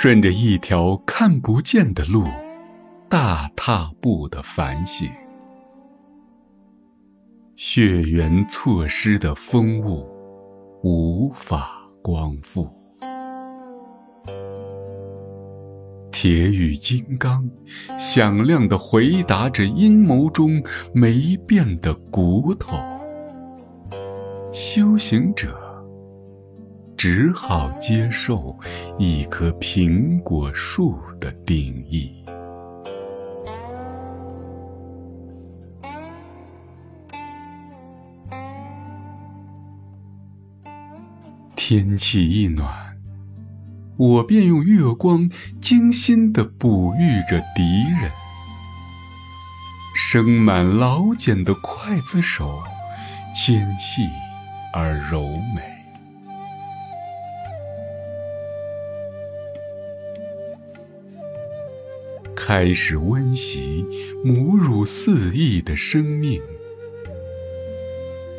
顺着一条看不见的路，大踏步的反省。血缘错失的风物，无法光复。铁与金刚，响亮地回答着阴谋中没变的骨头。修行者。只好接受一棵苹果树的定义。天气一暖，我便用月光精心的哺育着敌人。生满老茧的刽子手，纤细而柔美。开始温习母乳四溢的生命，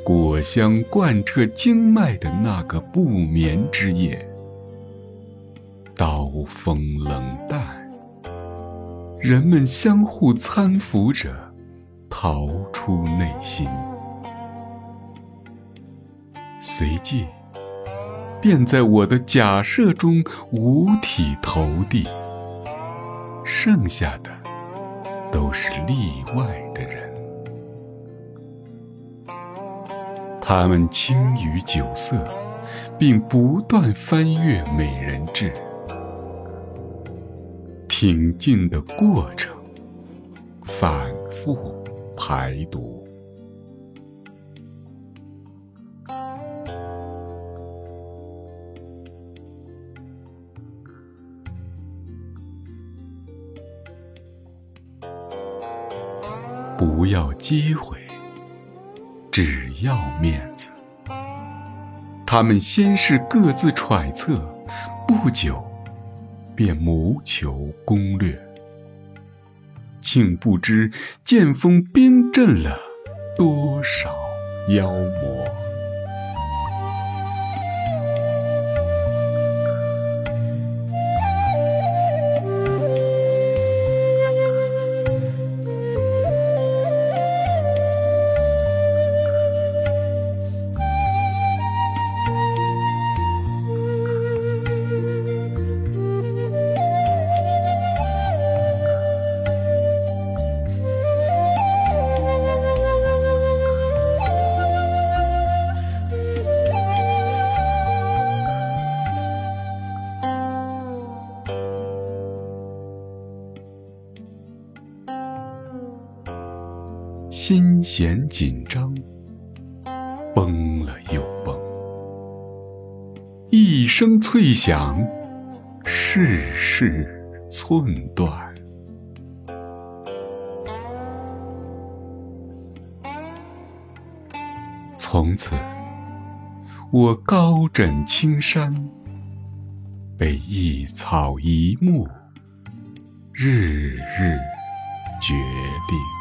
果香贯彻经脉的那个不眠之夜，刀锋冷淡，人们相互搀扶着逃出内心，随即便在我的假设中五体投地。剩下的都是例外的人，他们轻于酒色，并不断翻阅《美人志》，挺进的过程，反复排毒。不要机会，只要面子。他们先是各自揣测，不久便谋求攻略，竟不知剑锋冰镇了多少妖魔。心弦紧张，崩了又崩，一声脆响，世事寸断。从此，我高枕青山，被一草一木日日决定。